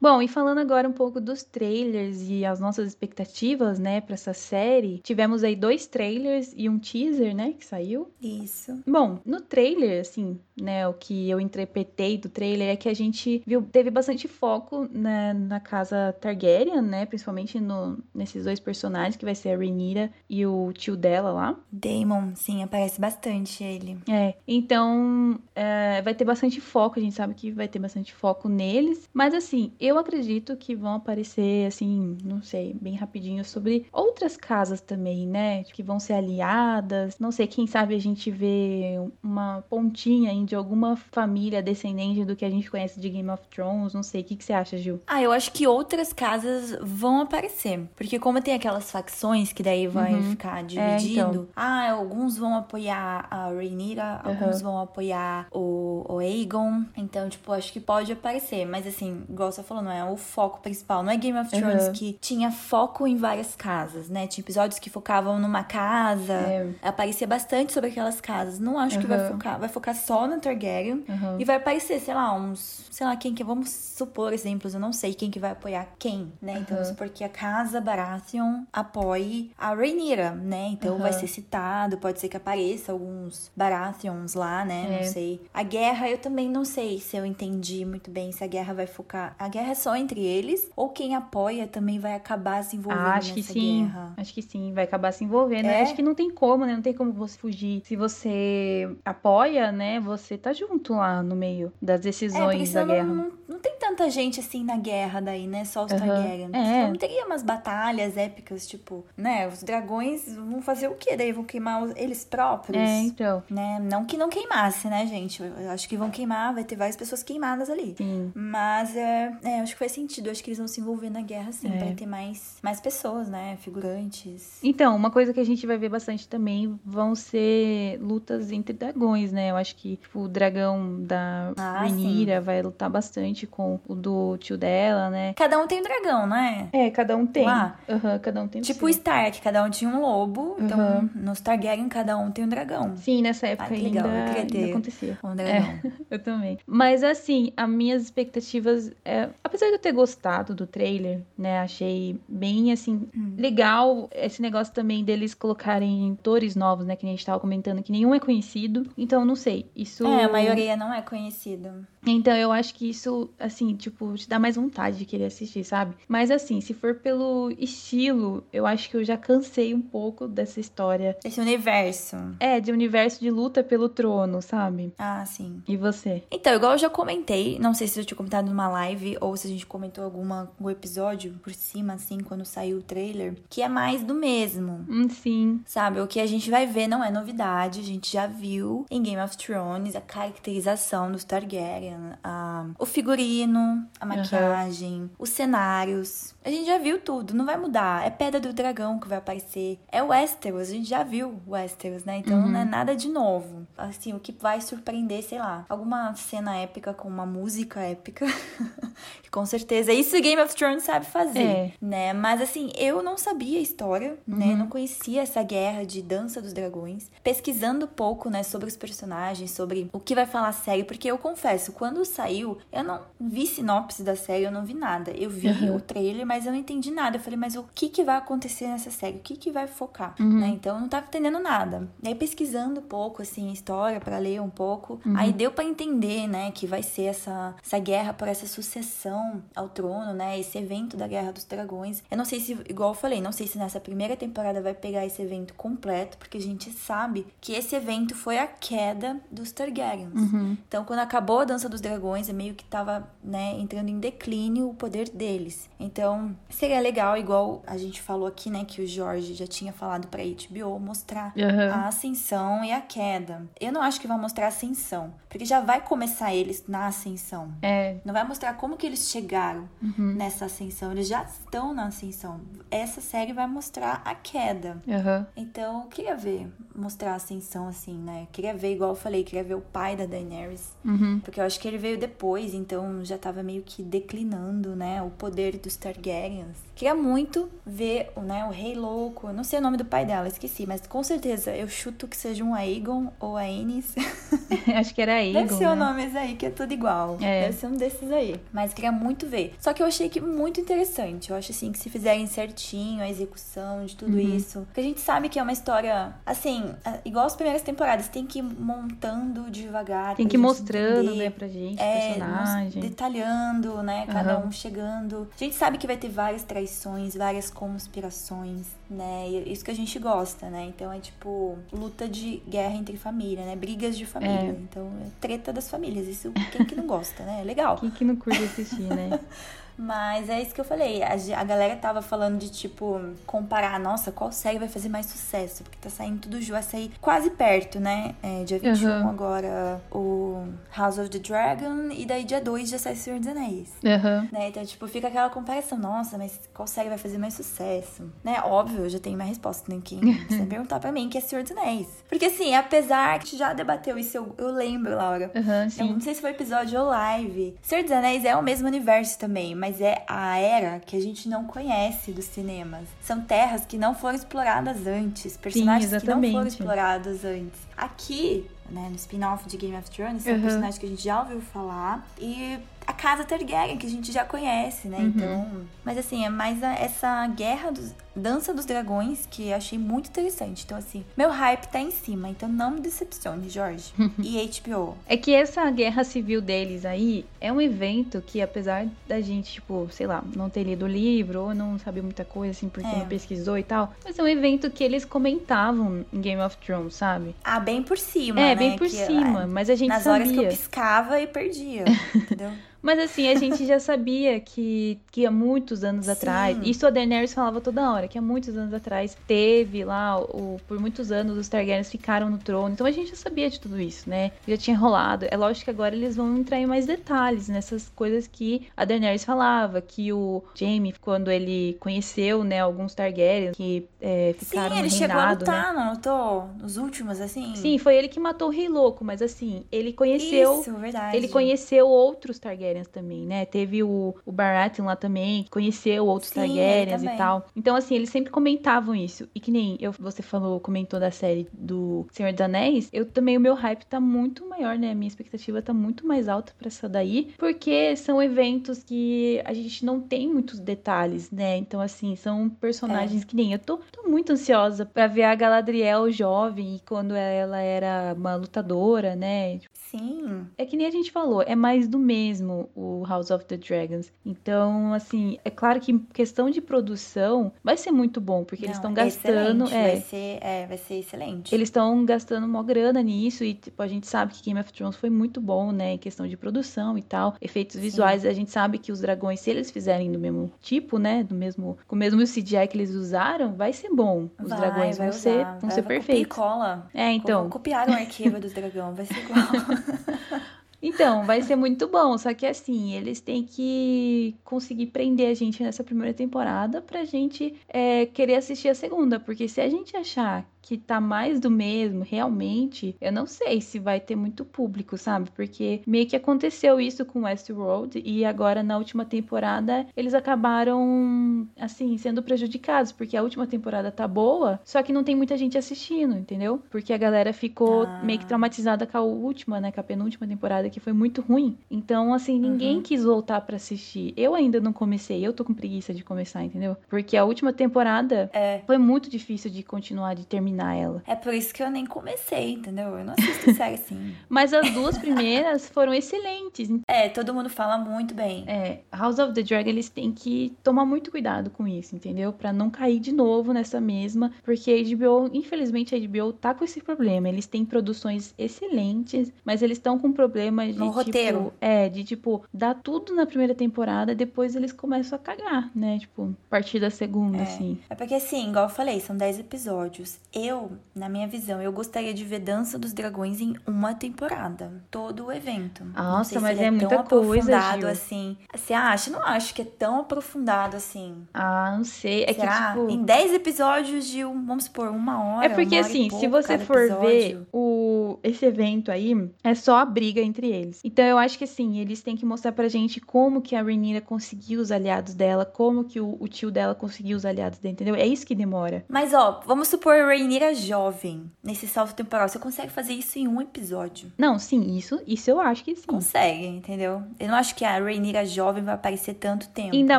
Bom, e falando agora um pouco dos trailers e as nossas expectativas, né, para essa série, tivemos aí dois trailers e um teaser, né, que saiu. Isso. Bom, no trailer, assim, né, o que eu interpretei do trailer é que a gente viu, teve bastante foco na, na casa Targaryen, né, principalmente no, nesses dois personagens, que vai ser a Rhaenyra e o tio dela lá. Damon, sim, aparece bastante ele. É, então é, vai ter bastante foco, a gente sabe que vai ter bastante foco neles, mas assim, eu acredito que vão aparecer, assim, não sei, bem rapidinho sobre outras casas também, né? Que vão ser aliadas. Não sei, quem sabe a gente vê uma pontinha de alguma família descendente do que a gente conhece de Game of Thrones. Não sei, o que, que você acha, Gil? Ah, eu acho que outras casas vão aparecer. Porque como tem aquelas facções que daí vai uhum. ficar dividindo. É, então. Ah, alguns vão apoiar a Rhaenyra, uhum. alguns vão apoiar o, o Aegon. Então, tipo, acho que pode aparecer. Mas assim, igual você falou, falou, não é o foco principal. Não é Game of Thrones uhum. que tinha foco em várias casas, né? Tinha episódios que focavam numa casa, é. aparecia bastante sobre aquelas casas. Não acho uhum. que vai focar, vai focar só na Targaryen uhum. e vai aparecer, sei lá, uns, sei lá, quem que vamos supor exemplos, eu não sei quem que vai apoiar quem, né? Então, vamos supor que a casa Baratheon apoie a Rhaenyra, né? Então vai ser citado, pode ser que apareça alguns Baratheons lá, né? É. Não sei. A guerra, eu também não sei se eu entendi muito bem se a guerra vai focar. A guerra guerra é só entre eles? Ou quem apoia também vai acabar se envolvendo Ah, acho que sim. guerra? Acho que sim, vai acabar se envolvendo. É? Acho que não tem como, né? Não tem como você fugir. Se você apoia, né? Você tá junto lá no meio das É, decisões da senão guerra. não, não, não tem tanta gente assim na guerra daí, né? Só os Aham. Targaryen. É. Não teria umas batalhas épicas, tipo, né? Os dragões vão fazer o quê? Daí vão queimar os- eles próprios? É, então. Né? Não que não queimasse, né, gente? Eu acho que vão queimar, vai ter várias pessoas queimadas ali. Sim. Mas é, é, acho que faz sentido. Eu acho que eles vão se envolver na guerra, sim, É. pra ter mais, mais pessoas, né? Figurantes. Então, uma coisa que a gente vai ver bastante também vão ser lutas entre dragões, né? Eu acho que tipo, o dragão da Ah, Rhaenyra vai lutar bastante com o do tio dela, né? Cada um tem um dragão, né? É, cada um tem. Lá. Aham, cada um tem Tipo o Stark, cada um tinha um lobo. Então, Uhum. nos Targaryen, cada um tem um dragão. Sim, nessa época Ah, legal, eu ainda, queria ainda acontecia. Um dragão. Eu também. Mas assim, as minhas expectativas. é, apesar de eu ter gostado do trailer, né? Achei bem assim. Hum. Legal esse negócio também deles colocarem atores novos, né? Que nem a gente tava comentando, que nenhum é conhecido. Então, não sei. Isso. É, a maioria não é conhecido. Então, eu acho que isso, assim, tipo, te dá mais vontade de querer assistir, sabe? Mas assim, se for pelo estilo, eu acho que eu já cansei um pouco dessa história. Esse universo. É, de universo de luta pelo trono, sabe? Ah, sim. E você? Então, igual eu já comentei, não sei se eu tinha comentado numa live ou se a gente comentou alguma, algum episódio por cima, assim, quando saiu o trailer, que é mais do mesmo. Hum, sim. Sabe, o que a gente vai ver não é novidade, a gente já viu em Game of Thrones a caracterização dos Targaryen, a, o figurino, a maquiagem, os cenários. A gente já viu tudo, não vai mudar. É Pedra do Dragão que vai aparecer. É Westeros, a gente já viu Westeros, né? Então Uhum. não é nada de novo. Assim, o que vai surpreender, sei lá, alguma cena épica com uma música épica. que com certeza isso Game of Thrones sabe fazer, É. né? Mas assim, eu não sabia a história, né? Uhum. Não conhecia essa guerra de Dança dos Dragões. Pesquisando um pouco, né, sobre os personagens, sobre o que vai falar a série, porque eu confesso, quando saiu, eu não vi sinopse da série, eu não vi nada. Eu vi Uhum. o trailer, mas eu não entendi nada. Eu falei, mas o que que vai acontecer nessa série? O que que vai focar, Uhum. né? Então eu não tava entendendo nada. E aí pesquisando um pouco assim, a história para ler um pouco, Uhum. aí deu para entender, né, que vai ser essa essa guerra por essa sucessão ao trono, né? Esse evento da Guerra dos Dragões. Eu não sei se, igual eu falei, não sei se nessa primeira temporada vai pegar esse evento completo, porque a gente sabe que esse evento foi a queda dos Targaryens. Uhum. Então, quando acabou a Dança dos Dragões, é meio que tava, né, entrando em declínio o poder deles. Então, seria legal, igual a gente falou aqui, né, que o Jorge já tinha falado pra HBO, mostrar Aham. a ascensão e a queda. Eu não acho que vai mostrar a ascensão, porque já vai começar eles na ascensão. É. Não vai mostrar como que eles chegaram Uhum. nessa ascensão. Eles já estão na ascensão. Essa série vai mostrar a queda. Aham. Então, eu queria ver, mostrar a ascensão assim, né? Queria ver, igual eu falei, queria ver o pai da Daenerys. Uhum. Porque eu acho que ele veio depois, então já tava meio que declinando, né? O poder dos Targaryens. Queria muito ver né, o Rei Louco. Não sei o nome do pai dela, esqueci. Mas com certeza eu chuto que seja um Aegon ou a Aenys. Acho que era Egon, Deve ser né? o nome esse aí, que é tudo igual. É. Deve ser um desses aí. Mas queria muito ver. Só que eu achei que muito interessante. Eu acho assim que se fizerem certinho a execução de tudo Uhum. isso. Porque a gente sabe que é uma história, assim, igual as primeiras temporadas, tem que ir montando devagar. Tem que ir mostrando, entender. né, pra gente, É, personagem. mos- detalhando, né? Cada Aham. um chegando. A gente sabe que vai ter várias traições, várias conspirações, né? E é isso que a gente gosta, né? Então é tipo luta de guerra entre família, né? Brigas de família. É. Então é treta das famílias. Isso quem que não gosta, né? É legal. Quem que não curte assistir, né? Mas é isso que eu falei. A, a galera tava falando de, tipo, comparar, nossa, qual série vai fazer mais sucesso? Porque tá saindo tudo junto, vai sair quase perto, né? É, dia 21 Aham. agora o House of the Dragon e daí dia 2 já sai Senhor dos Anéis. Aham. Né? Então, tipo, fica aquela comparação. Nossa, mas qual série vai fazer mais sucesso? Né? Óbvio, eu já tenho minha resposta, né? Quem você perguntar pra mim, que é Senhor dos Anéis. Porque, assim, apesar que a gente já debateu isso, eu, eu lembro, Laura. Aham, Eu não sei se foi episódio ou live. Senhor dos Anéis é o mesmo universo também, mas é a era que a gente não conhece dos cinemas. São terras que não foram exploradas antes, personagens que não foram explorados antes. Aqui, né, no spin-off de Game of Thrones, são Uhum. personagens que a gente já ouviu falar e a casa Targaryen, que a gente já conhece, né? Uhum. Então. Mas assim, é mais a- essa guerra dos. Dança dos Dragões, que eu achei muito interessante. Então, assim, meu hype tá em cima. Então, não me decepcione, Jorge. e HBO. É que essa guerra civil deles aí é um evento que, apesar da gente, tipo, sei lá, não ter lido o livro ou não saber muita coisa, assim, porque É. não pesquisou e tal, mas é um evento que eles comentavam em Game of Thrones, sabe? Ah, bem por cima. é, né? bem por Que, cima, ah, mas a gente Nas sabia. horas que eu piscava e perdia. entendeu? Mas assim, a gente já sabia que, que há muitos anos Sim. atrás, isso a Daenerys falava toda hora, que há muitos anos atrás teve lá, o, por muitos anos os Targaryens ficaram no trono, então a gente já sabia de tudo isso, né? Já tinha rolado. É lógico que agora eles vão entrar em mais detalhes nessas coisas que a Daenerys falava, que o Jaime, quando ele conheceu, né, alguns Targaryens que é, ficaram Sim, ele no chegou a reinado, né? lutar, não lutou? Nos últimos, assim? Sim, foi ele que matou o Rei Louco, mas assim, ele conheceu Isso, verdade. ele conheceu outros Também, né? Teve o, o Baratheon lá também, que conheceu outros Sim, Targaryens e tal. Então, assim, eles sempre comentavam isso. E que nem eu, você falou, comentou da série do Senhor dos Anéis, eu também, o meu hype tá muito maior, né? A minha expectativa tá muito mais alta pra essa daí, porque são eventos que a gente não tem muitos detalhes, né? Então, assim, são personagens É. que nem eu tô, tô muito ansiosa pra ver a Galadriel jovem e quando ela era uma lutadora, né? Sim. É que nem a gente falou, é mais do mesmo o House of the Dragons. Então, assim, é claro que em questão de produção vai ser muito bom, porque eles Não, estão gastando. excelente, É, Vai ser, é, vai ser excelente. eles estão gastando uma grana nisso e, tipo, a gente sabe que Game of Thrones foi muito bom, né, em questão de produção e tal, efeitos visuais. A gente sabe que os dragões, se eles fizerem do mesmo tipo, né, do mesmo, com o mesmo CGI que eles usaram, vai ser bom. Os Vai, dragões vai vão ser, vão Vai- ser perfeitos. Copia e cola. É, então. Copiaram o arquivo dos dragão, vai ser igual. Então, vai ser muito bom, só que assim, eles têm que conseguir prender a gente nessa primeira temporada pra gente é, querer assistir a segunda, porque se a gente achar que tá mais do mesmo, realmente, eu não sei se vai ter muito público, sabe? Porque meio que aconteceu isso com Westworld e agora na última temporada eles acabaram, assim, sendo prejudicados, porque a última temporada tá boa, só que não tem muita gente assistindo, entendeu? Porque a galera ficou Ah. meio que traumatizada com a última, né? Com a penúltima temporada, que foi muito ruim. Então, assim, ninguém Uhum. quis voltar pra assistir. Eu ainda não comecei, eu tô com preguiça de começar, entendeu? Porque a última temporada É. foi muito difícil de continuar, de terminar ela. É por isso que eu nem comecei, entendeu? Eu não assisto série assim. Mas as duas primeiras foram excelentes. É, todo mundo fala muito bem. É, House of the Dragon eles têm que tomar muito cuidado com isso, entendeu? Pra não cair de novo nessa mesma, porque a HBO, infelizmente a HBO tá com esse problema. Eles têm produções excelentes, mas eles estão com problemas de No tipo, roteiro. é, de tipo dar tudo na primeira temporada, depois eles começam a cagar, né? Tipo, a partir da segunda, assim. É porque assim, igual eu falei, são 10 episódios. Eu, na minha visão, eu gostaria de ver Dança dos Dragões em uma temporada. Todo o evento. Nossa, se mas ele é muita tão coisa, aprofundado Gil. assim. Você acha? Não acho que é tão aprofundado assim. Ah, não sei. É Será? que tipo Em 10 episódios de, um, vamos supor, uma hora. É porque assim, se pouco você cada for ver episódio. o esse evento aí, é só a briga entre eles. Então eu acho que assim, eles têm que mostrar pra gente como que a Rhaenyra conseguiu os aliados dela, como que o, o tio dela conseguiu os aliados dela, entendeu? É isso que demora. Mas ó, vamos supor a Rhaenyra jovem nesse salto temporal. Você consegue fazer isso em um episódio? Não, sim, isso, isso eu acho que sim. Consegue, entendeu? Eu não acho que a Rhaenyra jovem vai aparecer tanto tempo. Ainda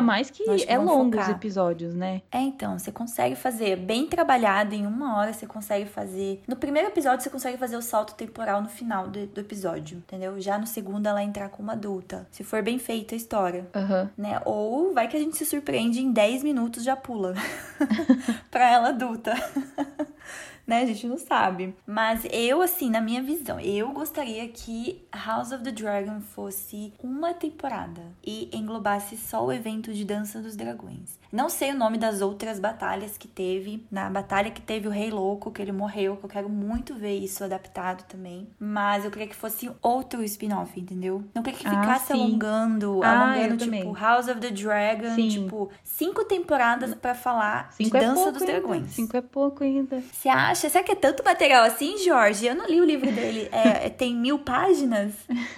mais que que é longo os focar. episódios, né? É, então, você consegue fazer bem trabalhado em uma hora, você consegue fazer. No primeiro episódio, você consegue fazer o salto temporal no final do, do episódio, entendeu? Já no segundo, ela entrar como adulta. Se for bem feita a história. Aham. Né? Ou vai que a gente se surpreende em 10 minutos já pula pra ela adulta. né? A gente não sabe. Mas eu, assim, na minha visão, eu gostaria que House of the Dragon fosse uma temporada e englobasse só o evento de Dança dos Dragões. Não sei o nome das outras batalhas que teve. Na batalha que teve o Rei Louco, que ele morreu, que eu quero muito ver isso adaptado também. Mas eu queria que fosse outro spin-off, entendeu? Não queria que Ah, ficasse sim. alongando, Ah, alongando, tipo, também. House of the Dragon, Sim. tipo, cinco temporadas pra falar Cinco de é Dança dos ainda. Dragões. Cinco é pouco ainda. Você acha? Será que é tanto material assim, Jorge? Eu não li o livro dele. É, é- tem mil páginas?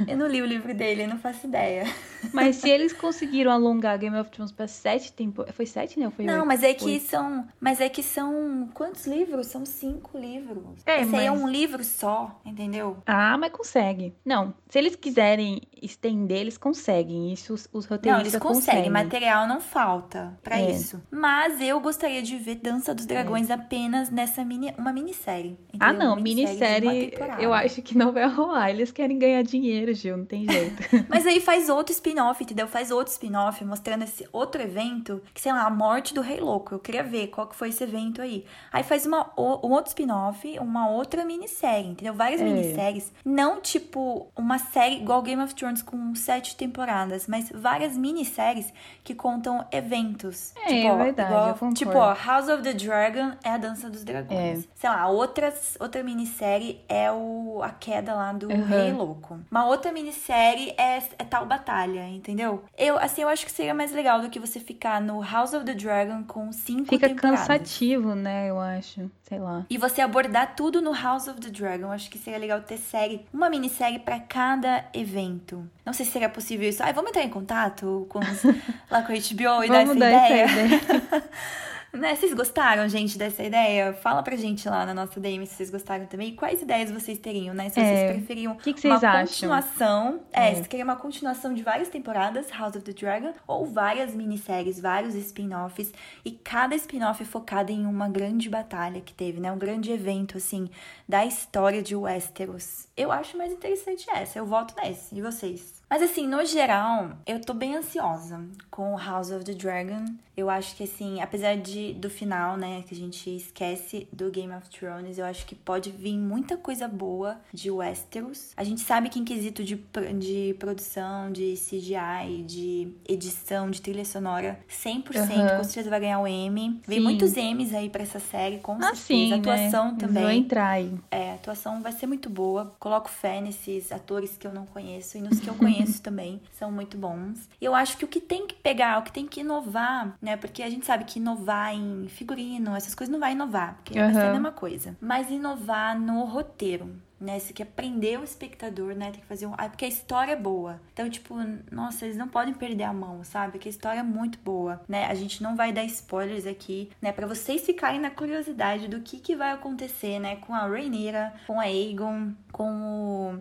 Eu não li o livro dele, eu não faço ideia. Mas se eles conseguiram alongar Game of Thrones pra sete temporadas. Foi sete, né? Foi Não, oito? mas é que Oito. são. Mas é que são. Quantos livros? São cinco livros. É, Esse aí é mas- um livro só, entendeu? Ah, mas consegue. Não, se eles quiserem estender, eles conseguem. Isso os, os Não, roteiristas eles conseguem, conseguem. material não falta pra É. isso. Mas eu gostaria de ver Dança dos Dragões apenas nessa mini, uma minissérie. Ah, entendeu? não, Uma minissérie temporada. eu acho que não vai rolar. Eles querem ganhar dinheiro, Gil, não tem jeito. Mas aí faz outro spin-off, entendeu? Faz outro spin-off mostrando esse outro evento, que sei lá, a morte do Rei Louco. Eu queria ver qual que foi esse evento aí. Aí faz uma, um outro spin-off, uma outra minissérie, entendeu? Várias É. minisséries. Não tipo uma série igual Game of Thrones com sete temporadas, mas várias minisséries que contam eventos. É, tipo, é ó, verdade, igual- eu concordo. Tipo, ó, House of the Dragon é a Dança dos Dragões. É. Sei lá, outras, outra minissérie é o, a queda lá do Uhum. Rei Louco. Uma outra minissérie é, é tal batalha, entendeu? Eu, assim, eu acho que seria mais legal do que você ficar no House of the Dragon com cinco Fica temporadas. cansativo, né? Eu acho. Sei lá. E você abordar tudo no House of the Dragon. Eu acho que seria legal ter série, uma minissérie pra cada evento. Não sei se seria possível isso. Ai, vamos entrar em contato com os, lá com a HBO e dar essa ideia? essa ideia. Né? Vocês gostaram, gente, dessa ideia? Fala pra gente lá na nossa DM se vocês gostaram também. Quais ideias vocês teriam, né? Se É. vocês preferiam que que vocês uma acham? continuação. É, É. se queriam uma continuação de várias temporadas, House of the Dragon, ou várias minisséries, vários spin-offs, e cada spin-off focado em uma grande batalha que teve, né? Um grande evento, assim, da história de Westeros. Eu acho mais interessante essa, eu voto nesse. E vocês? Mas assim, no geral, eu tô bem ansiosa com House of the Dragon. Eu acho que assim, apesar de do final, né, que a gente esquece do Game of Thrones, eu acho que pode vir muita coisa boa de Westeros. A gente sabe que em quesito de, de produção, de CGI, de edição, de trilha sonora, 100% Aham. com certeza vai ganhar o Emmy. Vem Sim. muitos Emmys aí pra essa série, com Ah, certeza. sim, a atuação né? Também. Vão entrar aí. É, a atuação vai ser muito boa. Coloco fé nesses atores que eu não conheço e nos que eu conheço também. São muito bons. E eu acho que o que tem que pegar, o que tem que inovar, né? Porque a gente sabe que inovar em figurino, essas coisas não vai inovar, porque vai ser a mesma coisa. Mas inovar no roteiro. Né, você quer prender o espectador, né? Tem que fazer um. Ah, porque a história é boa. Então, tipo, nossa, eles não podem perder a mão, sabe? Porque a história é muito boa, né? A gente não vai dar spoilers aqui, né? Pra vocês ficarem na curiosidade do que, que vai acontecer, né? Com a Rhaenyra, com a Aegon, com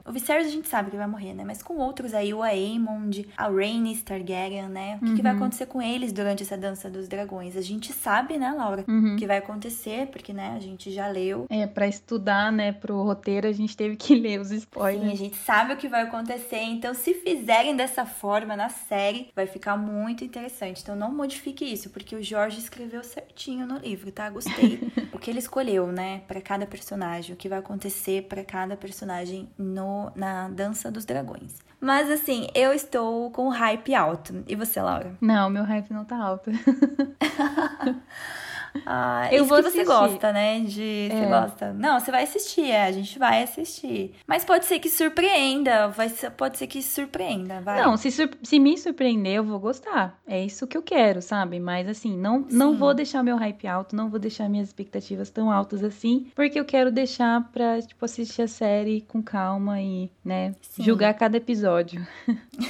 o. O Viserys a gente sabe que vai morrer, né? Mas com outros aí, o Aemond, a Rhaenys Targaryen, né? O que, que vai acontecer com eles durante essa dança dos dragões? A gente sabe, né, Laura? Uhum. O que vai acontecer, porque, né, a gente já leu. É, pra estudar, né, pro roteiro, a gente teve que ler os Sim, a spoilers. gente sabe o que vai acontecer. Então, se fizerem dessa forma na série, vai ficar muito interessante. Então, não modifique isso, porque o Jorge escreveu certinho no livro, tá? Gostei. o que ele escolheu, né, Pra cada personagem, o que vai acontecer pra cada personagem no na Dança dos Dragões. Mas assim, eu estou com o hype alto. E você, Laura? Não, meu hype não tá alto. Ah, Eu isso vou que você assistir. gosta, né? De. Você É. gosta. Não, você vai assistir, é, a gente vai assistir. Mas pode ser que surpreenda. Vai pode ser que surpreenda, vai. Não, se, se me surpreender, eu vou gostar. É isso que eu quero, sabe? Mas assim, não, não vou deixar meu hype alto, não vou deixar minhas expectativas tão altas assim, porque eu quero deixar pra, tipo, assistir a série com calma e, né, Sim. julgar cada episódio.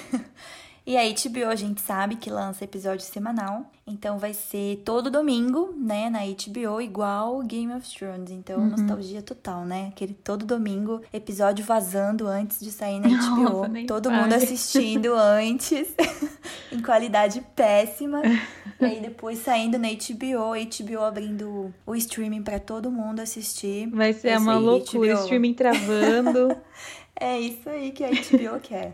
E a HBO a gente sabe que lança episódio semanal. Então vai ser todo domingo, né? Na HBO, igual Game of Thrones. Então, Uhum. nostalgia total, né? Aquele todo domingo, episódio vazando antes de sair na HBO. todo mundo assistindo antes, em qualidade péssima. E aí depois saindo na HBO, HBO abrindo o streaming pra todo mundo assistir. Vai ser É uma aí, loucura, HBO. streaming travando. É isso aí que a HBO quer.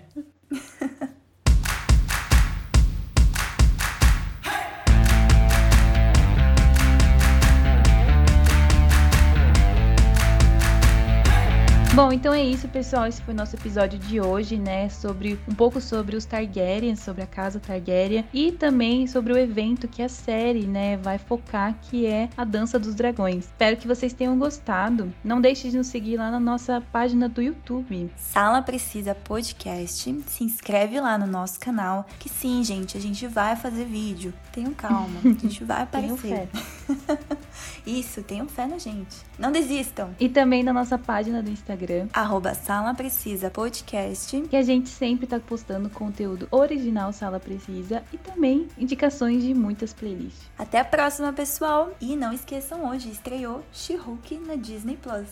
Bom, então é isso, pessoal. Esse foi o nosso episódio de hoje, né? Sobre um pouco sobre os Targaryen, sobre a casa Targaryen e também sobre o evento que a série, né, vai focar, que é a Dança dos Dragões. Espero que vocês tenham gostado. Não deixe de nos seguir lá na nossa página do YouTube. Sala Precisa Podcast. Se inscreve lá no nosso canal. Que sim, gente, a gente vai fazer vídeo. Tenham calma, a gente vai aparecer. Isso, tenham fé na gente. Não desistam. E também na nossa página do Instagram, Arroba Sala Precisa Podcast. que a gente sempre tá postando conteúdo original Sala Precisa e também indicações de muitas playlists. Até a próxima, pessoal. E não esqueçam, hoje estreou She-Hulk na Disney Plus.